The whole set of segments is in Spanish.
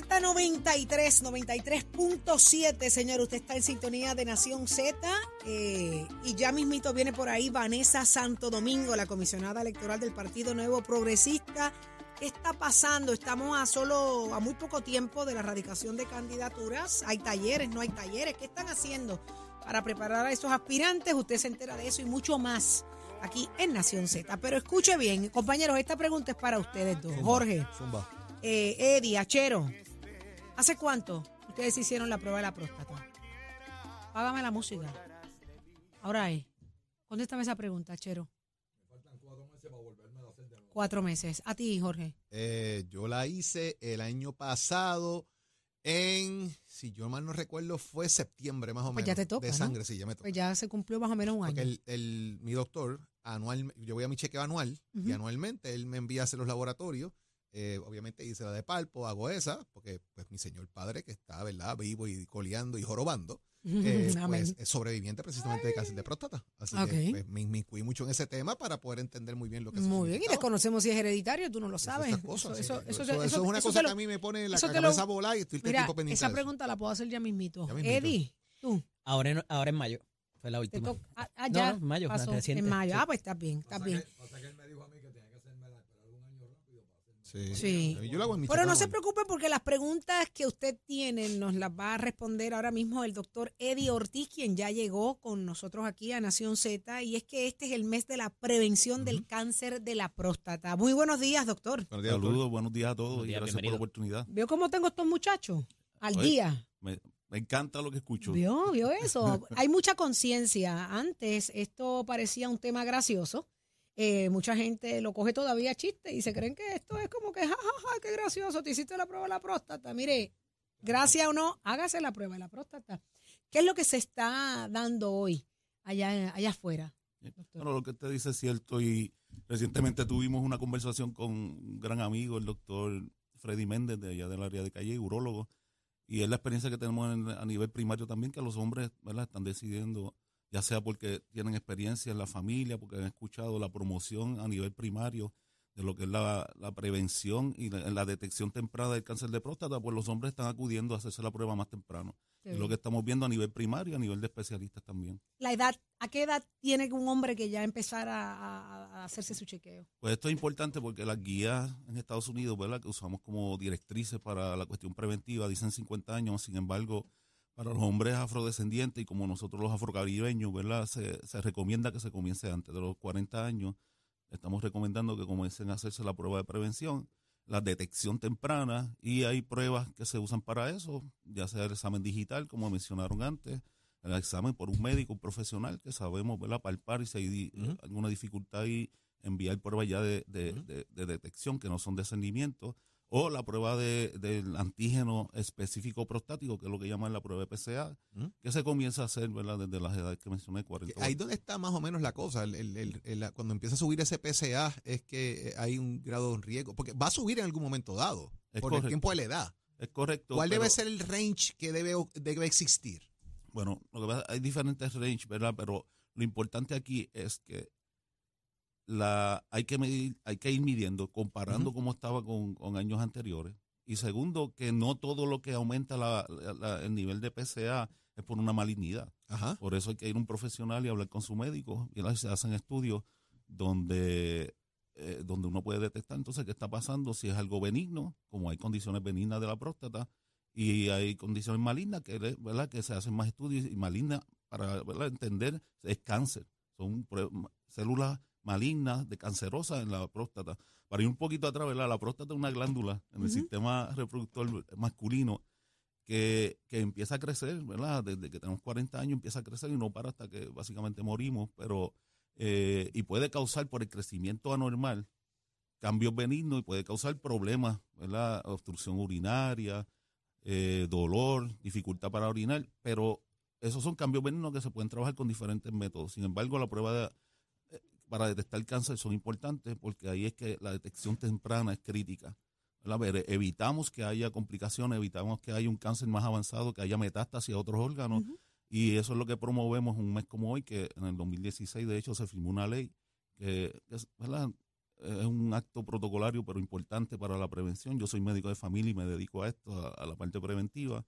Z93, 93.7, señor. Usted está en sintonía de Nación Z eh, y ya mismito viene por ahí Vanessa Santo Domingo, la comisionada electoral del Partido Nuevo Progresista. ¿Qué está pasando? Estamos a solo, a muy poco tiempo de la erradicación de candidaturas. Hay talleres, no hay talleres. ¿Qué están haciendo para preparar a esos aspirantes? Usted se entera de eso y mucho más aquí en Nación Z. Pero escuche bien, compañeros, esta pregunta es para ustedes dos. Jorge. Eh, Eddie, Achero, ¿hace cuánto ustedes hicieron la prueba de la próstata? Págame la música. Ahora es. Contéstame esa pregunta, Achero. Cuatro meses. A ti, Jorge. Eh, yo la hice el año pasado en, si yo mal no recuerdo, fue septiembre más o Pues menos. ya te toca, De ¿no? sangre, sí, ya me toca. Pues ya se cumplió más o menos un Porque año. el, el- mi doctor, anual, yo voy a mi chequeo anual y anualmente él me envía a hacer los laboratorios. Eh, obviamente hice la de palpo, hago esa, porque pues mi señor padre, que está, ¿verdad?, vivo y coleando y jorobando, eh, pues es sobreviviente precisamente de cáncer de próstata. Así que pues, me inmiscuí mucho en ese tema para poder entender muy bien lo que eso Muy bien, y desconocemos si es hereditario, tú no lo sabes. eso, eso, es una eso cosa lo- que a mí me pone la cabeza a volar y estoy Mira, tiempo pendiente esa pregunta la puedo hacer ya mismito. Ya mismito. Eddie, tú, Ahora en, ahora en mayo. Fue la última. Ah, ah, No, ya no, en mayo, pasó, reciente, En mayo. sí. Ah, pues estás bien, estás bien. Sí. Sí. Yo lo hago en mi Pero no se preocupe porque las preguntas que usted tiene nos las va a responder ahora mismo el doctor Eddie Ortiz, quien ya llegó con nosotros aquí a Nación Z, y es que este es el mes de la prevención del cáncer de la próstata. Muy buenos días, doctor. Buenos días. Saludos, buenos días a todos Buenos y días, gracias por la oportunidad. ¿Vio cómo tengo estos muchachos? Al Oye, día. Me, me encanta lo que escucho. ¿Vio? ¿Vio eso? Hay mucha conciencia. Antes esto parecía un tema gracioso. Eh, mucha gente lo coge todavía chiste y se creen que esto es como que, jajaja, qué gracioso, te hiciste la prueba de la próstata. Mire, gracias o no, hágase la prueba de la próstata. ¿Qué es lo que se está dando hoy allá, allá afuera? Bueno, lo que usted dice es cierto y recientemente tuvimos una conversación con un gran amigo, el doctor Freddy Méndez, de allá del área de Calle, urólogo, y es la experiencia que tenemos en- a nivel primario también, que los hombres ¿verdad? están decidiendo, ya sea porque tienen experiencia en la familia, porque han escuchado la promoción a nivel primario de lo que es la, la prevención y la, la detección temprana del cáncer de próstata, pues los hombres están acudiendo a hacerse la prueba más temprano. Es lo que estamos viendo a nivel primario y a nivel de especialistas también. La edad, ¿a qué edad tiene un hombre que ya empezara a, a hacerse su chequeo? Pues esto es importante porque las guías en Estados Unidos, ¿verdad? que usamos como directrices para la cuestión preventiva, dicen 50 años, sin embargo, para los hombres afrodescendientes y como nosotros los afrocaribeños, ¿verdad? Se, se recomienda que se comience antes de los 40 años. Estamos recomendando que comiencen a hacerse la prueba de prevención, la detección temprana y hay pruebas que se usan para eso, ya sea el examen digital, como mencionaron antes, el examen por un médico, un profesional que sabemos, ¿verdad? Palpar y si hay di- Ujú. alguna dificultad y enviar pruebas ya de, de- Ujú. de- de detección que no son de cernimiento, o la prueba de, del antígeno específico prostático, que es lo que llaman la prueba de PCA, Ujú. que se comienza a hacer ¿verdad? desde las edades que mencioné, 40. Ahí donde está más o menos la cosa. El- el- cuando empieza a subir ese PCA es que eh, hay un grado de riesgo. Porque va a subir en algún momento dado. Es por el tiempo de la edad. Es correcto. ¿Cuál debe ser el range que debe, debe existir? Bueno, lo que pasa, hay diferentes range, ¿verdad? Pero lo importante aquí es que la hay que medir, hay que ir midiendo, comparando cómo estaba con, con años anteriores. Y segundo, que no todo lo que aumenta la- la- la- el nivel de PCA es por una malignidad. Ajá. Por eso hay que ir a un profesional y hablar con su médico. Y se hacen estudios donde, eh, donde uno puede detectar entonces qué está pasando, si es algo benigno, como hay condiciones benignas de la próstata, y hay condiciones malignas que, ¿verdad? que se hacen más estudios y malignas para ¿verdad? entender es cáncer. Son células malignas de cancerosas en la próstata. Para ir un poquito atrás, ¿verdad? la próstata es una glándula en el sistema reproductor masculino que, que empieza a crecer, ¿verdad? Desde que tenemos 40 años empieza a crecer y no para hasta que básicamente morimos, pero eh, y puede causar por el crecimiento anormal cambios benignos y puede causar problemas, ¿verdad? Obstrucción urinaria, eh, dolor, dificultad para orinar, pero esos son cambios benignos que se pueden trabajar con diferentes métodos. Sin embargo, la prueba de, para detectar cáncer son importantes porque ahí es que la detección temprana es crítica. ¿verdad? Ver, Evitamos que haya complicaciones, evitamos que haya un cáncer más avanzado, que haya metástasis a otros órganos. Y eso es lo que promovemos un mes como hoy, que en el 2016 de hecho se firmó una ley que es, ¿verdad? es un acto protocolario pero importante para la prevención. Yo soy médico de familia y me dedico a esto, a, a la parte preventiva,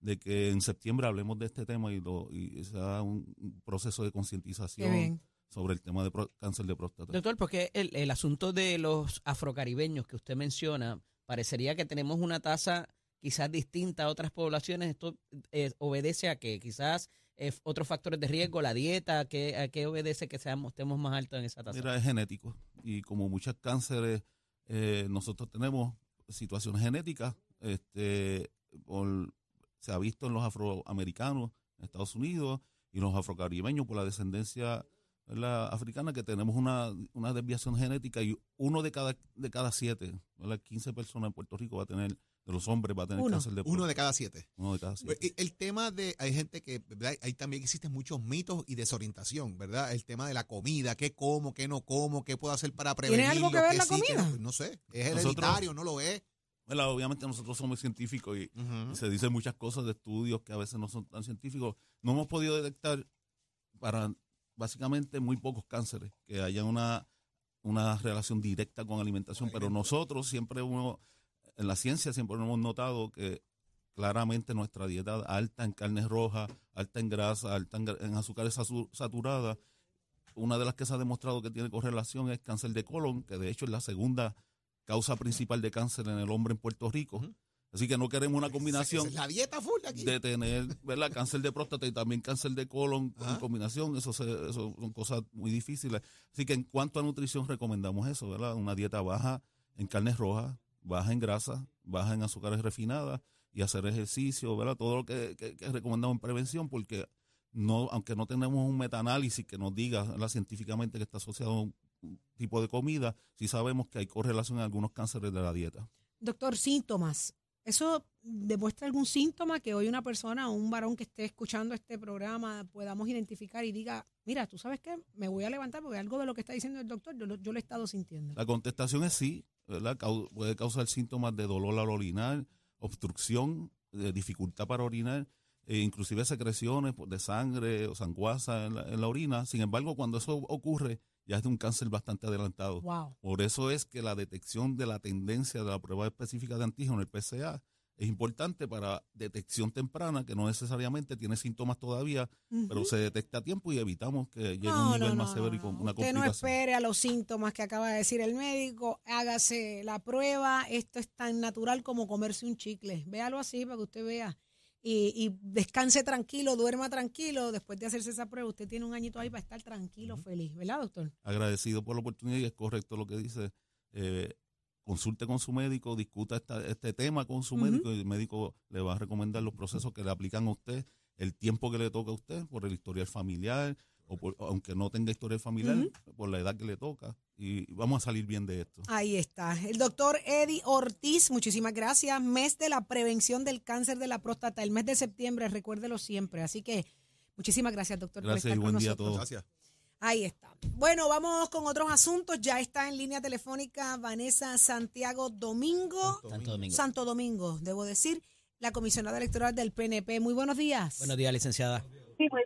de que en septiembre hablemos de este tema y, lo, y se haga un, proceso de concientización bien. Sobre el tema de cáncer de próstata. Doctor, porque el, el asunto de los afrocaribeños que usted menciona, parecería que tenemos una tasa quizás distinta a otras poblaciones. Esto eh, obedece a que quizás eh, otros factores de riesgo, la dieta, que, a qué obedece que seamos, estemos más altos en esa tasa. Mira, es genético. Y como muchos cánceres, eh, nosotros tenemos situaciones genéticas. Este, por- se ha visto en los afroamericanos en Estados Unidos y los afrocaribeños por la descendencia ¿verdad? africana que tenemos una, una desviación genética y uno de cada de cada siete, ¿verdad? 15 personas en Puerto Rico va a tener, de los hombres va a tener Uno. cáncer de Uno de cada siete. uno de cada siete. Pues, El tema de, hay gente que, ¿verdad? Ahí también existen muchos mitos y desorientación, ¿verdad? El tema de la comida, qué como, qué no como, qué puedo hacer para ¿Tiene prevenirlo. algo que ver la sí, comida? no, no sé, es Nosotros- hereditario, no lo es. Obviamente nosotros somos científicos y, y se dicen muchas cosas de estudios que a veces no son tan científicos. No hemos podido detectar para básicamente muy pocos cánceres que hayan una, una relación directa con alimentación, pero nosotros siempre uno, en la ciencia siempre hemos notado que claramente nuestra dieta alta en carnes rojas, alta en grasa, alta en, azúcares satu- saturadas, una de las que se ha demostrado que tiene correlación es cáncer de colon, que de hecho es la segunda causa principal de cáncer en el hombre en Puerto Rico. Así que no queremos una Esa combinación es la dieta full aquí. de tener ¿verdad? cáncer de próstata y también cáncer de colon en combinación. Eso, se- eso son cosas muy difíciles. Así que en cuanto a nutrición recomendamos eso, ¿verdad? Una dieta baja en carnes rojas, baja en grasa, baja en azúcares refinadas y hacer ejercicio, ¿verdad? Todo lo que, que, que recomendamos en prevención porque no, aunque no tenemos un metaanálisis que nos diga ¿verdad? científicamente que está asociado a un tipo de comida, sí sabemos que hay correlación en algunos cánceres de la dieta. Doctor, síntomas. ¿Eso demuestra algún síntoma que hoy una persona o un varón que esté escuchando este programa podamos identificar y diga, mira, tú sabes qué, me voy a levantar porque algo de lo que está diciendo el doctor yo yo lo he estado sintiendo? La contestación es sí, ¿verdad? Puede causar síntomas de dolor al orinar, obstrucción, de dificultad para orinar, e inclusive secreciones de sangre o sanguaza en la, en la orina. Sin embargo, cuando eso ocurre, ya es de un cáncer bastante adelantado. Wow. Por eso es que la detección de la tendencia de la prueba específica de antígeno, el PCA, es importante para detección temprana, que no necesariamente tiene síntomas todavía, pero se detecta a tiempo y evitamos que llegue a un nivel más severo y con una Usted no complicación. espere a los síntomas que acaba de decir el médico, hágase la prueba, esto es tan natural como comerse un chicle, véalo así para que usted vea y, y descanse tranquilo, duerma tranquilo, después de hacerse esa prueba usted tiene un añito ahí para estar tranquilo, feliz, ¿verdad doctor? agradecido por la oportunidad y es correcto lo que dice. Eh, consulte con su médico, discuta esta- este tema con su médico y el médico le va a recomendar los procesos que le aplican a usted, el tiempo que le toca a usted por el historial familiar o por- aunque no tenga historial familiar, por la edad que le toca y vamos a salir bien de esto. Ahí está. El doctor Eddie Ortiz, muchísimas gracias. Mes de la prevención del cáncer de la próstata, el mes de septiembre, recuérdelo siempre. Así que muchísimas gracias, doctor, Gracias por y buen con día a todos. Gracias. Ahí está. Bueno, vamos con otros asuntos. Ya está en línea telefónica Vanessa Santiago Domingo. Santo Domingo. Santo Domingo, debo decir, la comisionada electoral del PNP. Muy buenos días. Buenos días, licenciada. Sí, muy,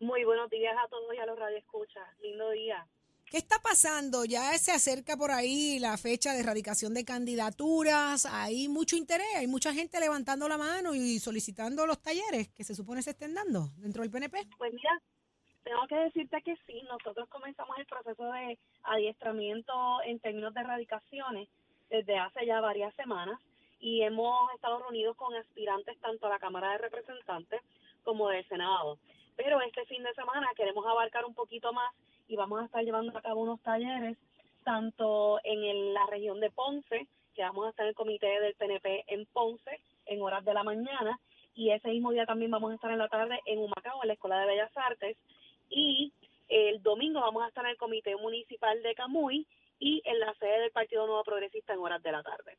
muy buenos días a todos y a los radioescuchas. Lindo día. ¿Qué está pasando? Ya se acerca por ahí la fecha de erradicación de candidaturas. Hay mucho interés, hay mucha gente levantando la mano y solicitando los talleres que se supone se estén dando dentro del PNP. Pues mira, tengo que decirte que sí, nosotros comenzamos el proceso de adiestramiento en términos de erradicaciones desde hace ya varias semanas y hemos estado reunidos con aspirantes tanto a la Cámara de Representantes como del Senado. Pero este fin de semana queremos abarcar un poquito más y vamos a estar llevando a cabo unos talleres tanto en el- la región de Ponce, que vamos a estar en el comité del PNP en Ponce en horas de la mañana, y ese mismo día también vamos a estar en la tarde en Humacao, en la Escuela de Bellas Artes, y el domingo vamos a estar en el comité municipal de Camuy y en la sede del Partido Nuevo Progresista en horas de la tarde.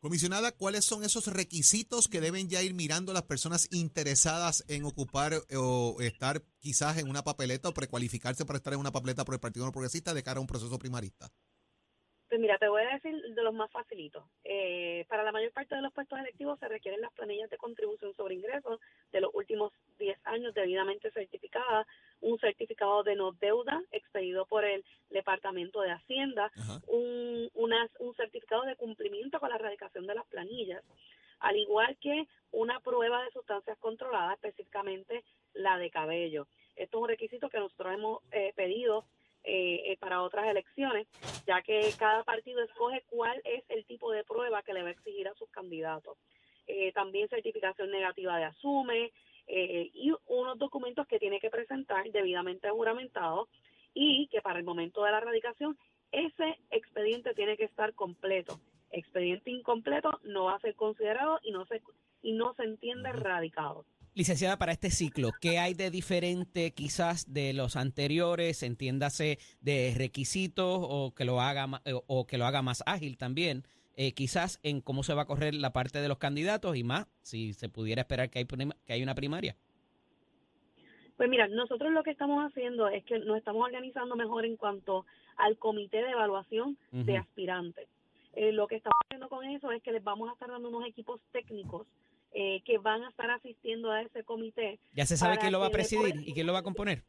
Comisionada, ¿cuáles son esos requisitos que deben ya ir mirando las personas interesadas en ocupar eh, o estar quizás en una papeleta o precualificarse para estar en una papeleta por el Partido No Progresista de cara a un proceso primarista? Pues mira, te voy a decir de los más facilitos. Eh, para la mayor parte de los puestos electivos se requieren las planillas de contribución sobre ingresos de los últimos 10 años debidamente certificadas, un certificado de no deuda expedido por el Departamento de Hacienda, un, unas- un certificado de cumplimiento con la erradicación de las planillas, al igual que una prueba de sustancias controladas, específicamente la de cabello. Esto es un requisito que nosotros hemos eh, pedido eh, eh, para otras elecciones, ya que cada partido escoge cuál es el tipo de prueba que le va a exigir a sus candidatos. Eh, también certificación negativa de asume eh, y unos documentos que tiene que presentar debidamente juramentados y que para el momento de la radicación ese expediente tiene que estar completo. Expediente incompleto no va a ser considerado y no se y no se entiende radicado. Licenciada, para este ciclo, ¿qué hay de diferente quizás de los anteriores? Entiéndase de requisitos o que lo haga eh, o que lo haga más ágil también. eh, quizás en cómo se va a correr la parte de los candidatos y más si se pudiera esperar que hay, que hay una primaria. Pues mira, nosotros lo que estamos haciendo es que nos estamos organizando mejor en cuanto al comité de evaluación de aspirantes. Eh, lo que estamos haciendo con eso es que les vamos a estar dando unos equipos técnicos eh, que van a estar asistiendo a ese comité. ¿Ya se sabe quién lo va a presidir y quién lo va a componer?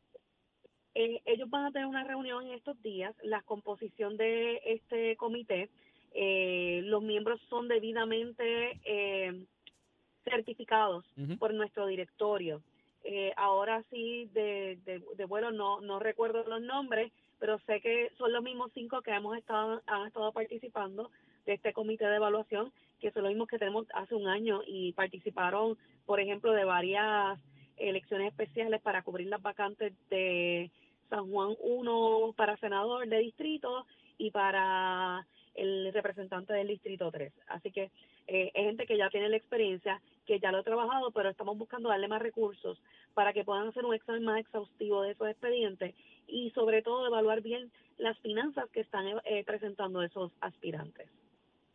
Eh, ellos van a tener una reunión en estos días, la composición de este comité, eh, los miembros son debidamente eh, certificados por nuestro directorio. Eh, ahora sí, de, de, de vuelo no, no recuerdo los nombres, pero sé que son los mismos cinco que hemos estado, han estado participando de este comité de evaluación, que son los mismos que tenemos hace un año y participaron, por ejemplo, de varias elecciones especiales para cubrir las vacantes de San Juan 1 para senador de distrito y para el representante del distrito 3. Así que eh, es gente que ya tiene la experiencia, que ya lo ha trabajado, pero estamos buscando darle más recursos para que puedan hacer un examen más exhaustivo de esos expedientes y sobre todo evaluar bien las finanzas que están eh, presentando esos aspirantes.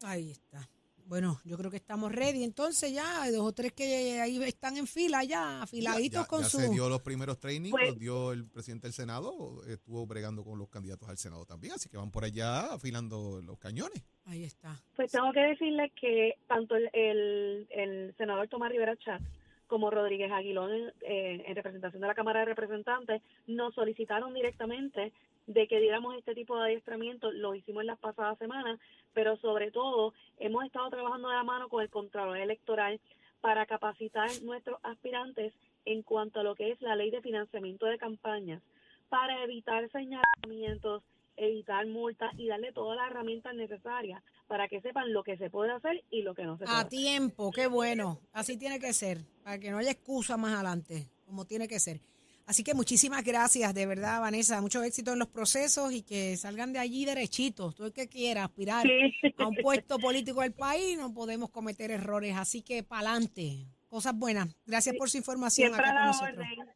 Ahí está. Bueno, yo creo que estamos ready. Entonces ya hay dos o tres que ahí están en fila ya, afiladitos ya, con ya su... se dio los primeros trainings, Pues- los dio el presidente del Senado, estuvo bregando con los candidatos al Senado también, así que van por allá afilando los cañones. Ahí está. Pues tengo que decirles que tanto el, el, el senador Tomás Rivera Chatz como Rodríguez Aguilón en, eh, en representación de la Cámara de Representantes nos solicitaron directamente de que diéramos este tipo de adiestramiento, lo hicimos en las pasadas semanas, pero sobre todo hemos estado trabajando de la mano con el Contralor Electoral para capacitar nuestros aspirantes en cuanto a lo que es la ley de financiamiento de campañas, para evitar señalamientos, evitar multas y darle todas las herramientas necesarias para que sepan lo que se puede hacer y lo que no se puede A hacer. tiempo, qué bueno. Así tiene que ser, para que no haya excusa más adelante, como tiene que ser. Así que muchísimas gracias, de verdad, Vanessa. Mucho éxito en los procesos y que salgan de allí derechitos. Todo el que quiera aspirar Sí. a un puesto político del país, no podemos cometer errores. Así que pa'lante. Cosas buenas. Gracias por su información Siempre acá con la nosotros. orden.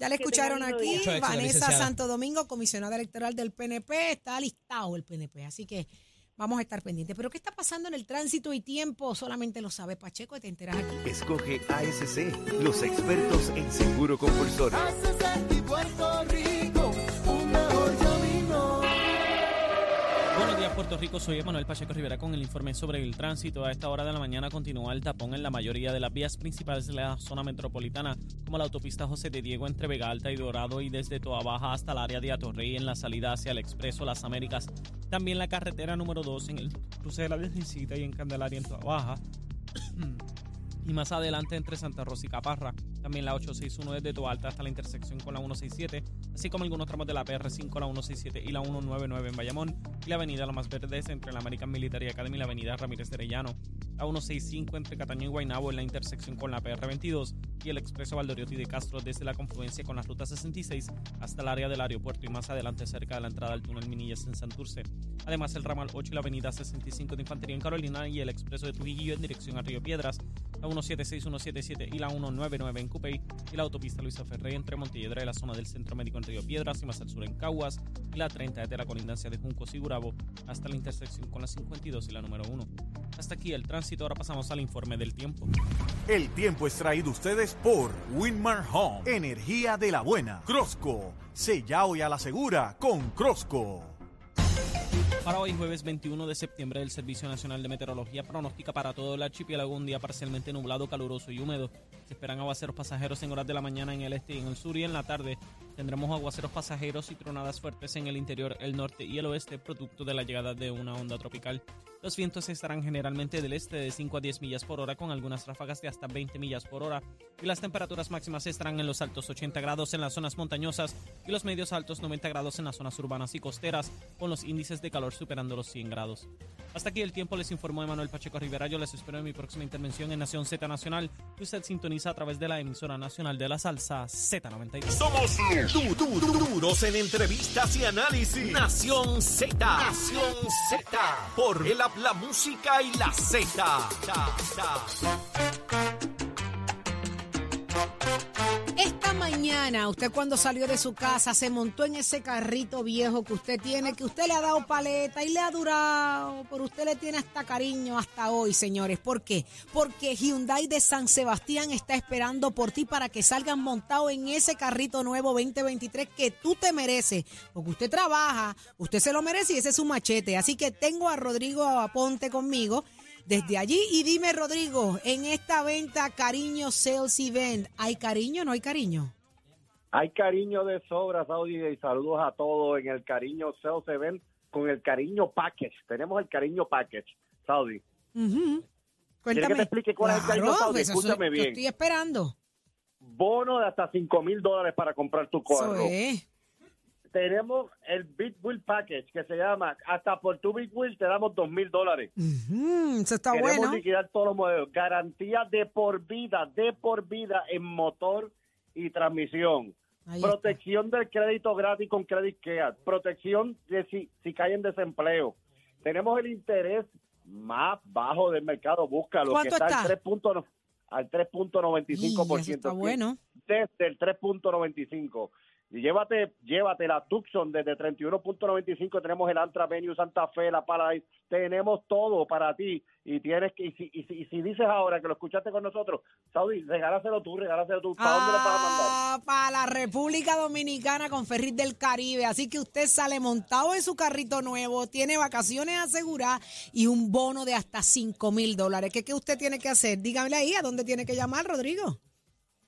Ya le escucharon aquí, éxito, Vanessa licenciada. Santo Domingo, comisionada electoral del PNP, está listado el PNP, así que vamos a estar pendientes. Pero ¿qué está pasando en el tránsito y tiempo? Solamente lo sabe Pacheco y te enteras aquí. Escoge ASC, los expertos en seguro compulsorio. Buenos días, Puerto Rico. Soy Emanuel Pacheco Rivera con el informe sobre el tránsito. A esta hora de la mañana continúa el tapón en la mayoría de las vías principales de la zona metropolitana, como la autopista José de Diego entre Vega Alta y Dorado y desde Toa Baja hasta el área de Atorrey en la salida hacia el Expreso Las Américas. También la carretera número 2 en el cruce de la Virgencita y en Candelaria en Toa Baja. y más adelante entre Santa Rosa y Caparra. También la 861 desde Toa Alta hasta la intersección con la 167, así como algunos tramos de la PR5, la 167 y la 199 en Bayamón, y la avenida La Más Verde es entre la American Military Academy y la avenida Ramírez de Arellano, la 165 entre Cataño y Guaynabo en la intersección con la PR22 y el expreso Valdoriotti de Castro desde la confluencia con la ruta 66 hasta el área del aeropuerto y más adelante cerca de la entrada al túnel Minillas en Santurce. Además el ramal 8 y la avenida 65 de Infantería en Carolina y el expreso de Trujillo en dirección a Río Piedras la 176, 177 y la 199 en Cupey y la autopista Luisa Ferrey entre Montelledra y la zona del Centro Médico en Río Piedras y más al sur en Caguas y la 30 de la colindancia de Juncos y Gurabo hasta la intersección con la 52 y la número 1. Hasta aquí el tránsito, ahora pasamos al informe del tiempo. El tiempo es traído ustedes por Winmar Home, energía de la buena. Crosco, sella hoy a la segura con Crosco. Para hoy, jueves 21 de septiembre, el Servicio Nacional de Meteorología pronostica para todo el archipiélago un día parcialmente nublado, caluroso y húmedo. Se esperan aguaceros pasajeros en horas de la mañana en el este y en el sur y en la tarde tendremos aguaceros pasajeros y tronadas fuertes en el interior, el norte y el oeste, producto de la llegada de una onda tropical. Los vientos estarán generalmente del este de 5 a 10 millas por hora, con algunas ráfagas de hasta 20 millas por hora, y las temperaturas máximas estarán en los altos 80 grados en las zonas montañosas y los medios altos 90 grados en las zonas urbanas y costeras, con los índices de calor superando los 100 grados. Hasta aquí el tiempo, les informó Emanuel Pacheco Rivera. Yo les espero en mi próxima intervención en Nación Z Nacional, que usted sintoniza a través de la emisora nacional de la salsa Z93. Somos du- du- du- duros en entrevistas y análisis. Nación Z. Nación Z. Por el app La Música y la Z. mañana, usted cuando salió de su casa se montó en ese carrito viejo que usted tiene, que usted le ha dado paleta y le ha durado, pero usted le tiene hasta cariño hasta hoy, señores. ¿Por qué? Porque Hyundai de San Sebastián está esperando por ti para que salgan montado en ese carrito nuevo 2023 que tú te mereces. Porque usted trabaja, usted se lo merece y ese es su machete. Así que tengo a Rodrigo Aponte conmigo desde allí. Y dime, Rodrigo, en esta venta Cariño Sales Event, ¿hay cariño o no hay cariño? Hay cariño de sobra, Saudi, y saludos a todos en el Cariño Sales Event con el Cariño Package. Tenemos el Cariño Package, Saudi. ¿Quieres que te explique cuál es el Cariño Saudi? pues Escúchame bien. estoy esperando. Bono de hasta 5 mil dólares para comprar tu carro. Tenemos el Big Wheel Package que se llama, hasta por tu Big Wheel te damos 2 mil dólares. Eso está Queremos bueno. liquidar todos los modelos. Garantía de por vida, de por vida en motor y transmisión. Ahí está. Protección del crédito gratis con Credit Care. Protección de si, si cae en desempleo. Tenemos el interés más bajo del mercado. Búscalo. Que ¿Cuánto está, está? al 3. no- al 3.95%. Y eso está bueno. Desde el 3.95%. Llévate, llévate la Tucson desde 31.95 tenemos el Antra Venue Santa Fe, la Paradise, tenemos todo para ti y tienes que y si, y si, y si dices ahora que lo escuchaste con nosotros, Saudi, regálaselo tú, regálaselo tú, ¿para dónde lo vas a mandar? Ah, para la República Dominicana con Ferris del Caribe. Así que usted sale montado en su carrito nuevo, tiene vacaciones aseguradas y un bono de hasta 5 mil dólares. ¿Qué, ¿Qué usted tiene que hacer? Dígame ahí a dónde tiene que llamar, Rodrigo.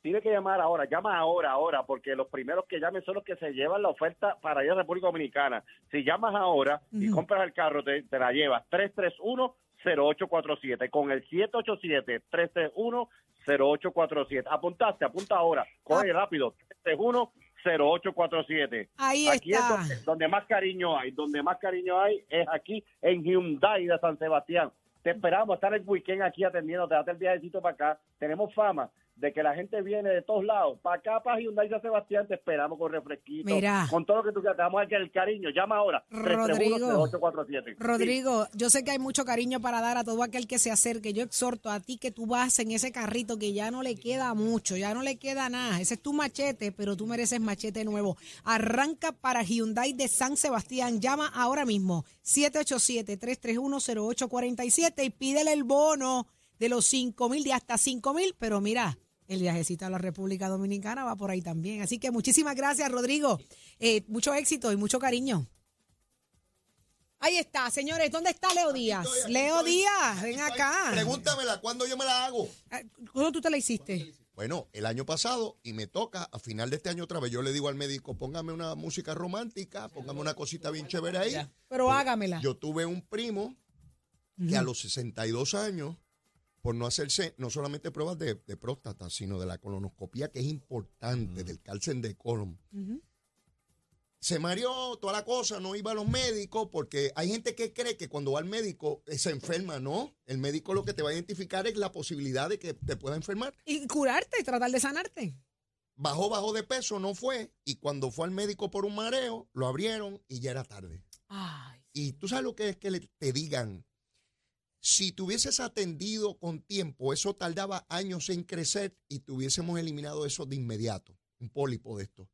Tiene que llamar ahora, llama ahora, ahora, porque los primeros que llamen son los que se llevan la oferta para ir a República Dominicana. Si llamas ahora y compras el carro, te, te la llevas 331-0847 con el 787-331-0847. Apuntaste, apunta ahora, corre rápido, 331-0847. Ahí aquí está. es donde, donde más cariño hay, donde más cariño hay es aquí en Hyundai de San Sebastián. Te esperamos estar el weekend aquí atendiendo, te date el viajecito para acá. Tenemos fama de que la gente viene de todos lados. Para acá, para Hyundai San Sebastián, te esperamos con refresquito. Mira. Con todo lo que tú quieras. Te vamos a dar el cariño. Llama ahora. Rodrigo. 331-0847. Rodrigo, yo sé que hay mucho cariño para dar a todo aquel que se acerque. Yo exhorto a ti que tú vas en ese carrito que ya no le queda mucho, ya no le queda nada. Ese es tu machete, pero tú mereces machete nuevo. Arranca para Hyundai de San Sebastián. Llama ahora mismo 787-331-0847 y pídele el bono de los 5 mil, de hasta 5 mil. Pero mira, el viajecito a la República Dominicana va por ahí también. Así que muchísimas gracias, Rodrigo. Eh, mucho éxito y mucho cariño. Ahí está, señores. ¿Dónde está Leo Díaz? Leo estoy. Díaz, ven acá. Pregúntamela, ¿cuándo yo me la hago? ¿Cómo tú te la hiciste? Bueno, el año pasado y me toca a final de este año otra vez. Yo le digo al médico, póngame una música romántica, póngame una cosita bien chévere ahí. Pero hágamela. Yo tuve un primo que a los 62 años, por no hacerse no solamente pruebas de, de próstata, sino de la colonoscopía, que es importante, del cáncer de colon, se mareó toda la cosa, no iba a los médicos, porque hay gente que cree que cuando va al médico eh, se enferma, no. El médico lo que te va a identificar es la posibilidad de que te pueda enfermar. Y curarte, tratar de sanarte. Bajó, bajó de peso, no fue. Y cuando fue al médico por un mareo, lo abrieron y ya era tarde. Ay. Y tú sabes lo que es que le- te digan, Si te hubieses atendido con tiempo, eso tardaba años en crecer y te hubiésemos eliminado eso de inmediato, un pólipo de esto.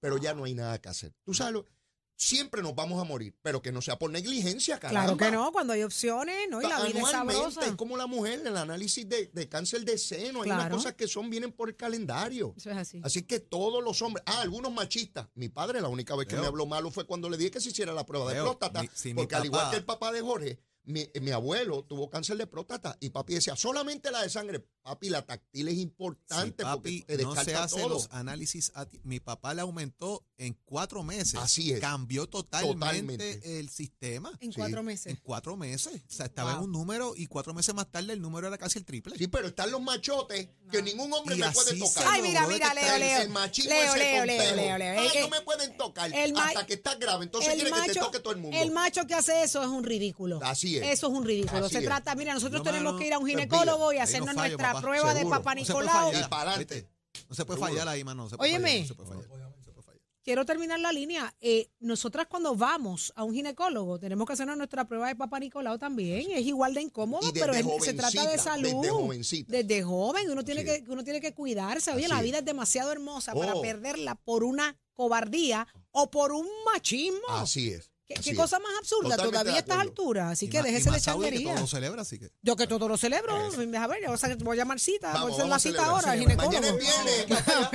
Pero ya no hay nada que hacer. Tú sabes, lo- siempre nos vamos a morir, pero que no sea por negligencia, caramba. Claro que no, cuando hay opciones, ¿no? Y la vida es Anualmente, sabrosa. es como la mujer, el análisis de, de cáncer de seno, hay unas cosas que son, vienen por el calendario. Eso es así. Así que todos los hombres, ah, algunos machistas. Mi padre la única vez que Leo. me habló malo fue cuando le dije que se hiciera la prueba de próstata, mi- si porque al igual que el papá de Jorge, mi, mi abuelo tuvo cáncer de próstata y papi decía, solamente la de sangre. Papi, la táctil es Sí, importante papi, porque te no se hace todo. los análisis. a ti- Mi papá le aumentó en cuatro meses. Así es. Cambió totalmente, Totalmente. el sistema. En Sí. cuatro En meses. cuatro meses. O sea, estaba Wow. en un número y cuatro meses más tarde el número era casi el triple. Sí, pero están los machotes que ningún hombre Y me puede tocar. Ay, mira, mira, Leo, Leo. El machismo Leo, ese Leo. Leo, Leo, Leo. Ay, Eh, no me pueden tocar el hasta que estás grave. Entonces quiere que te toque todo el mundo. el macho que hace eso es un ridículo. Así es. Eso es un ridículo. Así Se es. trata, mira, nosotros tenemos que ir a un pues, ginecólogo y hacernos fallo, nuestra papá. prueba de. Papá No se puede Nicolau. fallar. No se puede Seguro. fallar ahí, mano. No se puede Óyeme. Quiero terminar la línea. Eh, nosotras cuando vamos a un ginecólogo tenemos que hacernos nuestra prueba de Papá Nicolau también. Es igual de incómodo, pero es- se trata de salud. desde jovencita. Desde joven, uno tiene, que, uno tiene que cuidarse. Oye, Así la vida es demasiado hermosa para Oh. perderla por una cobardía o por un machismo. Así es. ¿Qué, qué cosa más absurda Totalmente todavía a estas alturas? Así Y que y déjese de que changuería. todo lo celebra, así que. Yo que todo lo celebro. A ver, voy a- voy a llamar cita, voy a Vamos, hacer la vamos a cita ahora al ginecólogo. Mañana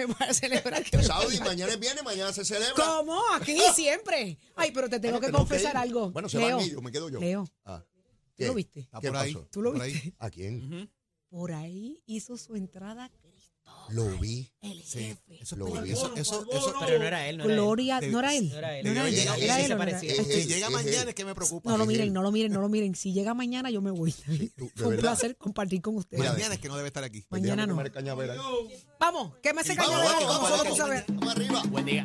voy a celebrar Saudi, mañana es viernes, mañana se celebra. ¿Cómo? Aquí siempre. Ay, pero te tengo que confesar algo. Bueno, se Leo, van ellos, me quedo yo. Leo, Ah, ¿tú lo viste? ¿Qué por ahí. pasó? ¿Tú lo viste? ¿A quién? Por ahí hizo su entrada Lo vi. el Sí, jefe. eso, Lo vi. eso, eso, eso, Pero no era él, no era. Gloria, ¿no era él? no era él. ¿No era él? Debe- ¿Era debe- él o no era él? Si llega es mañana él. es que me preocupa. No lo miren, no lo miren, no lo miren. Si llega mañana, yo me voy. tú, Fue un verdad. placer compartir con ustedes. Mañana es que no debe estar aquí. Mañana no. Vamos, que me se Vamos, vamos, vamos, vamos, vamos arriba. Buen día.